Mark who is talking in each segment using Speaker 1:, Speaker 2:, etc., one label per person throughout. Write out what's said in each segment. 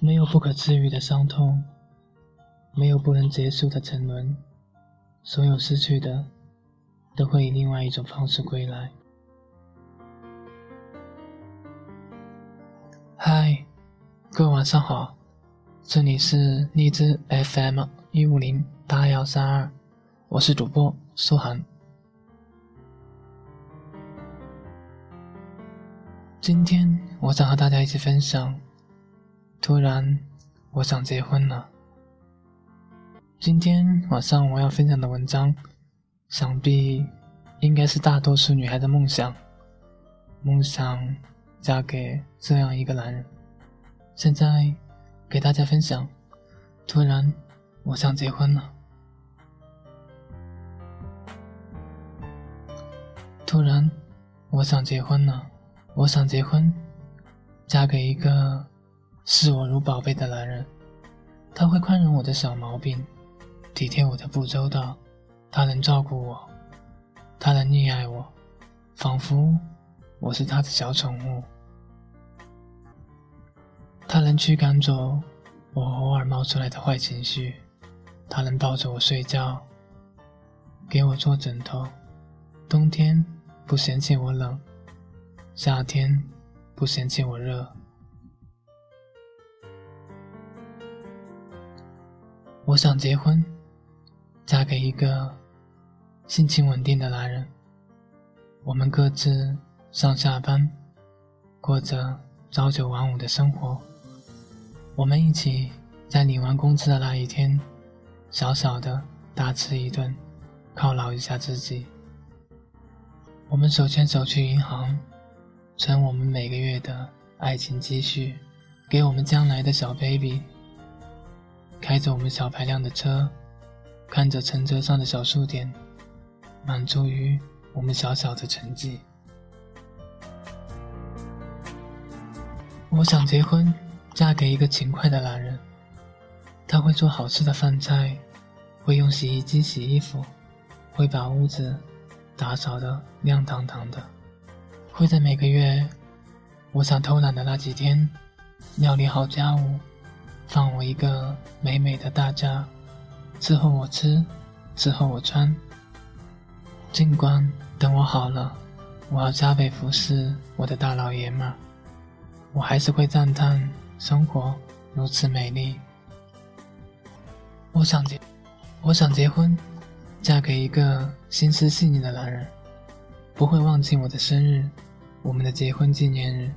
Speaker 1: 没有不可治愈的伤痛，没有不能结束的沉沦，所有失去的，都会以另外一种方式归来。嗨，各位晚上好，这里是荔枝 FM 一五零八幺三二，我是主播苏涵。今天我想和大家一起分享。突然，我想结婚了。今天晚上我要分享的文章，想必应该是大多数女孩的梦想。梦想嫁给这样一个男人。现在给大家分享。突然，我想结婚了。突然，我想结婚了。我想结婚，嫁给一个。视我如宝贝的男人，他会宽容我的小毛病，体贴我的不周到，他能照顾我，他能溺爱我，仿佛我是他的小宠物。他能驱赶走我偶尔冒出来的坏情绪，他能抱着我睡觉，给我做枕头，冬天不嫌弃我冷，夏天不嫌弃我热。我想结婚，嫁给一个性情稳定的男人。我们各自上下班，过着朝九晚五的生活。我们一起在领完工资的那一天，小小的大吃一顿，犒劳一下自己。我们手牵手去银行，存我们每个月的爱情积蓄，给我们将来的小 baby。开着我们小排量的车，看着乘车上的小数点，满足于我们小小的成绩。我想结婚，嫁给一个勤快的男人。他会做好吃的饭菜，会用洗衣机洗衣服，会把屋子打扫的亮堂堂的，会在每个月我想偷懒的那几天，料理好家务。放我一个美美的大家，伺候我吃，伺候我穿。尽管等我好了，我要加倍服侍我的大老爷们儿，我还是会赞叹生活如此美丽。我想结，我想结婚，嫁给一个心思细腻的男人，不会忘记我的生日，我们的结婚纪念日，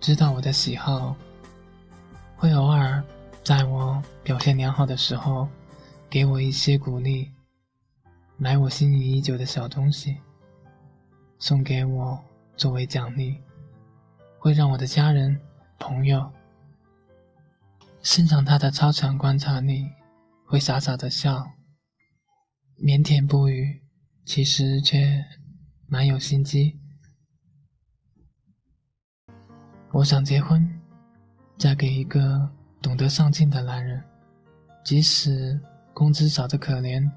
Speaker 1: 知道我的喜好，会偶尔。在我表现良好的时候，给我一些鼓励，买我心仪已久的小东西，送给我作为奖励，会让我的家人、朋友欣赏他的超强观察力，会傻傻的笑，腼腆不语，其实却蛮有心机。我想结婚，嫁给一个。懂得上进的男人，即使工资少得可怜，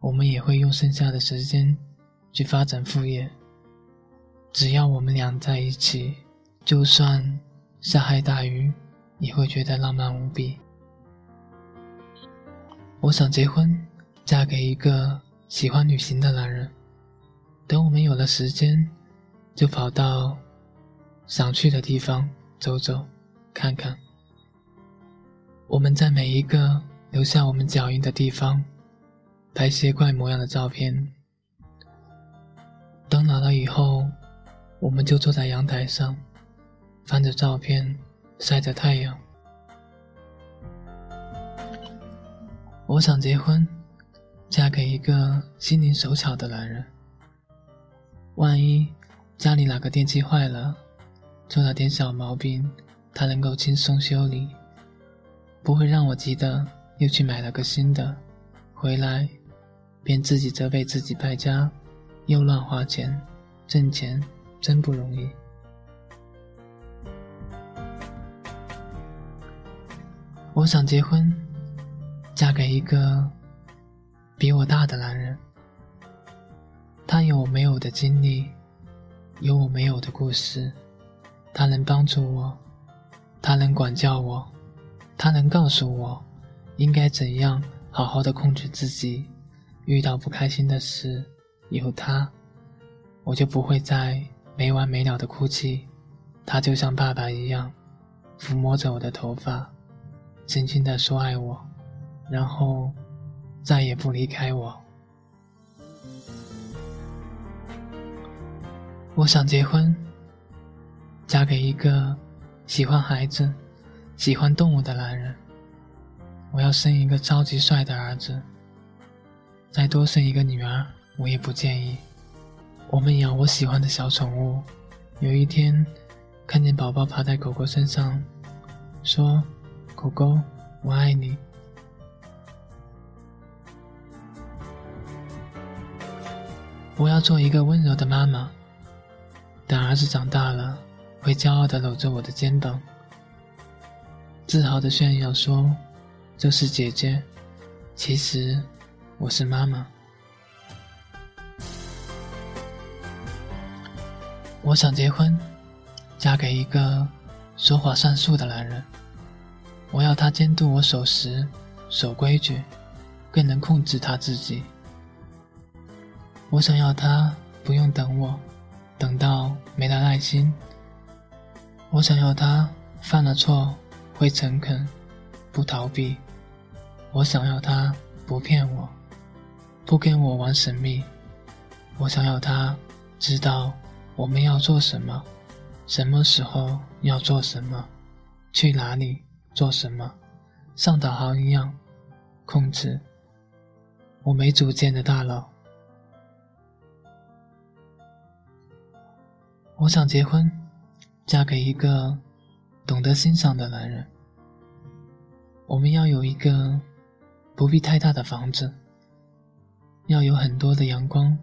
Speaker 1: 我们也会用剩下的时间去发展副业。只要我们俩在一起，就算下海打鱼，也会觉得浪漫无比。我想结婚，嫁给一个喜欢旅行的男人。等我们有了时间，就跑到想去的地方走走，看看。我们在每一个留下我们脚印的地方，拍些怪模样的照片。等老了以后，我们就坐在阳台上，翻着照片，晒着太阳。我想结婚，嫁给一个心灵手巧的男人。万一家里哪个电器坏了，出了点小毛病，他能够轻松修理。不会让我急得又去买了个新的，回来便自己责备自己败家，又乱花钱，挣钱真不容易。我想结婚，嫁给一个比我大的男人。他有我没有的经历，有我没有的故事，他能帮助我，他能管教我。他能告诉我应该怎样好好的控制自己。遇到不开心的事，有他，我就不会再没完没了的哭泣。他就像爸爸一样，抚摸着我的头发，轻轻的说爱我，然后再也不离开我。我想结婚，嫁给一个喜欢孩子、喜欢动物的男人。我要生一个超级帅的儿子。再多生一个女儿，我也不介意。我们养我喜欢的小宠物。有一天，看见宝宝趴在狗狗身上，说：“狗狗，我爱你。”我要做一个温柔的妈妈。等儿子长大了，会骄傲的搂着我的肩膀，自豪的炫耀说：“这是姐姐。”其实。我是妈妈，我想结婚，嫁给一个说话算数的男人。我要他监督我守时、守规矩，更能控制他自己。我想要他不用等我，等到没了耐心。我想要他犯了错会诚恳，不逃避。我想要他不骗我。不跟我玩神秘，我想要他知道我们要做什么，什么时候要做什么，去哪里做什么，像导航一样控制我没主见的大脑。我想结婚，嫁给一个懂得欣赏的男人。我们要有一个不必太大的房子。要有很多的阳光，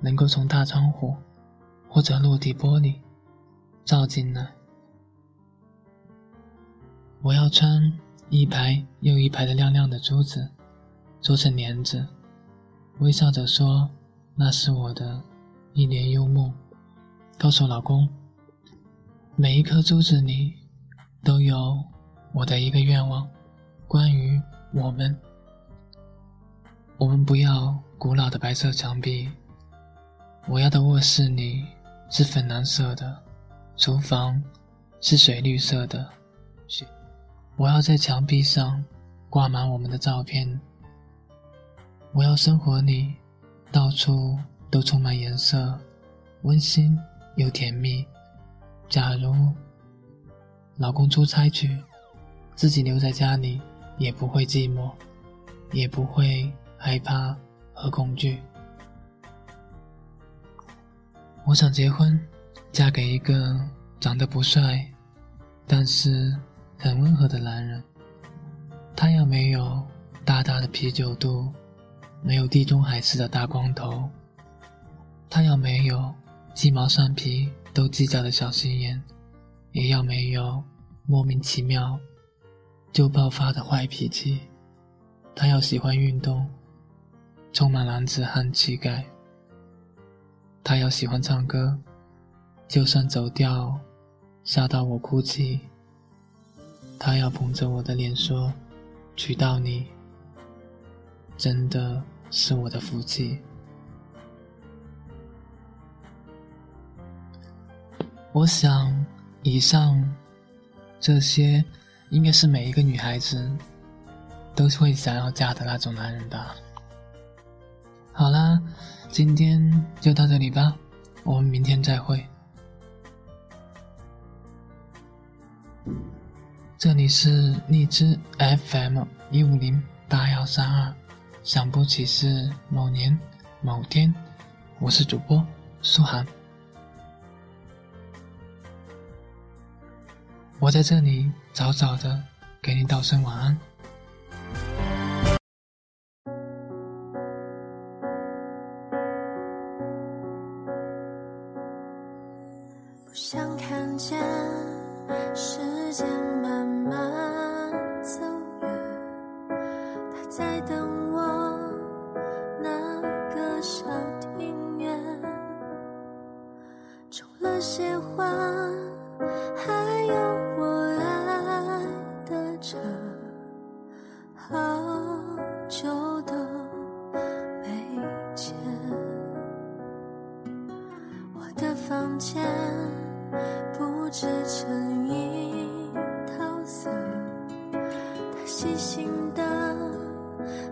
Speaker 1: 能够从大窗户或者落地玻璃照进来。我要穿一排又一排的亮亮的珠子，做成帘子，微笑着说：“那是我的一帘幽梦。”告诉老公，每一颗珠子里都有我的一个愿望，关于我们。我们不要古老的白色墙壁，我要的卧室里是粉蓝色的，厨房是水绿色的。我要在墙壁上挂满我们的照片。我要生活里到处都充满颜色，温馨又甜蜜。假如老公出差去，自己留在家里也不会寂寞，也不会。害怕和恐惧。我想结婚，嫁给一个长得不帅，但是很温和的男人。他要没有大大的啤酒肚，没有地中海式的大光头。他要没有鸡毛蒜皮都计较的小心眼，也要没有莫名其妙就爆发的坏脾气。他要喜欢运动。充满男子汉气概。他要喜欢唱歌，就算走调，吓到我哭泣。他要捧着我的脸说：“娶到你，真的是我的福气。”我想，以上这些，应该是每一个女孩子都会想要嫁的那种男人吧。好啦，今天就到这里吧，我们明天再会。这里是荔枝 FM 一五零八幺三二，想不起是某年某天，我是主播苏涵，我在这里早早的给你道声晚安。
Speaker 2: 不想看见时间慢慢。间布置成一色他细心的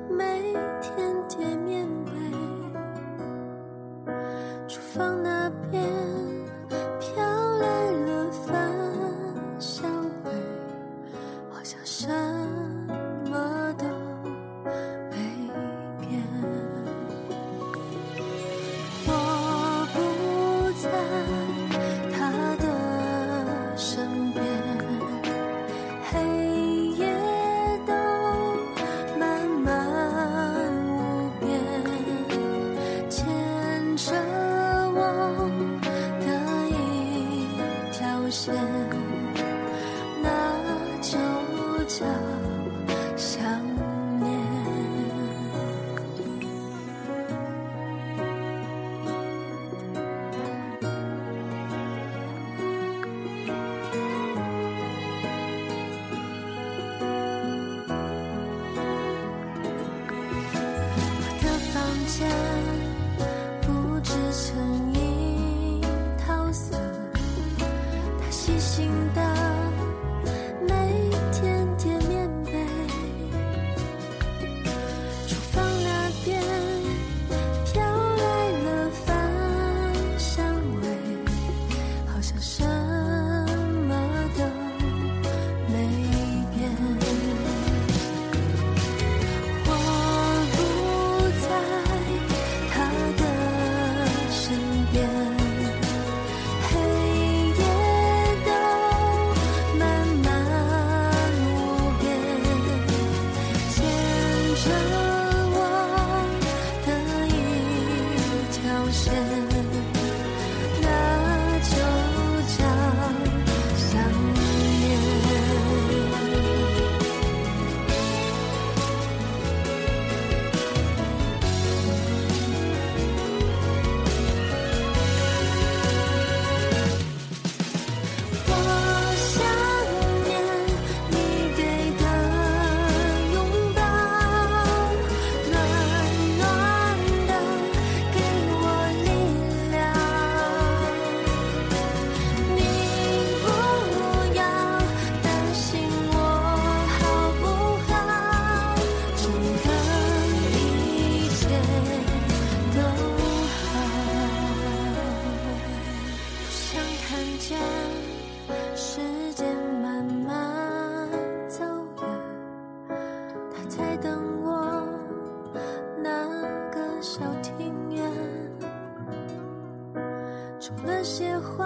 Speaker 2: 每天叠棉被厨房那边飘来了饭香味好像线那就叫想念。我的房间等我那个小庭院。种了些花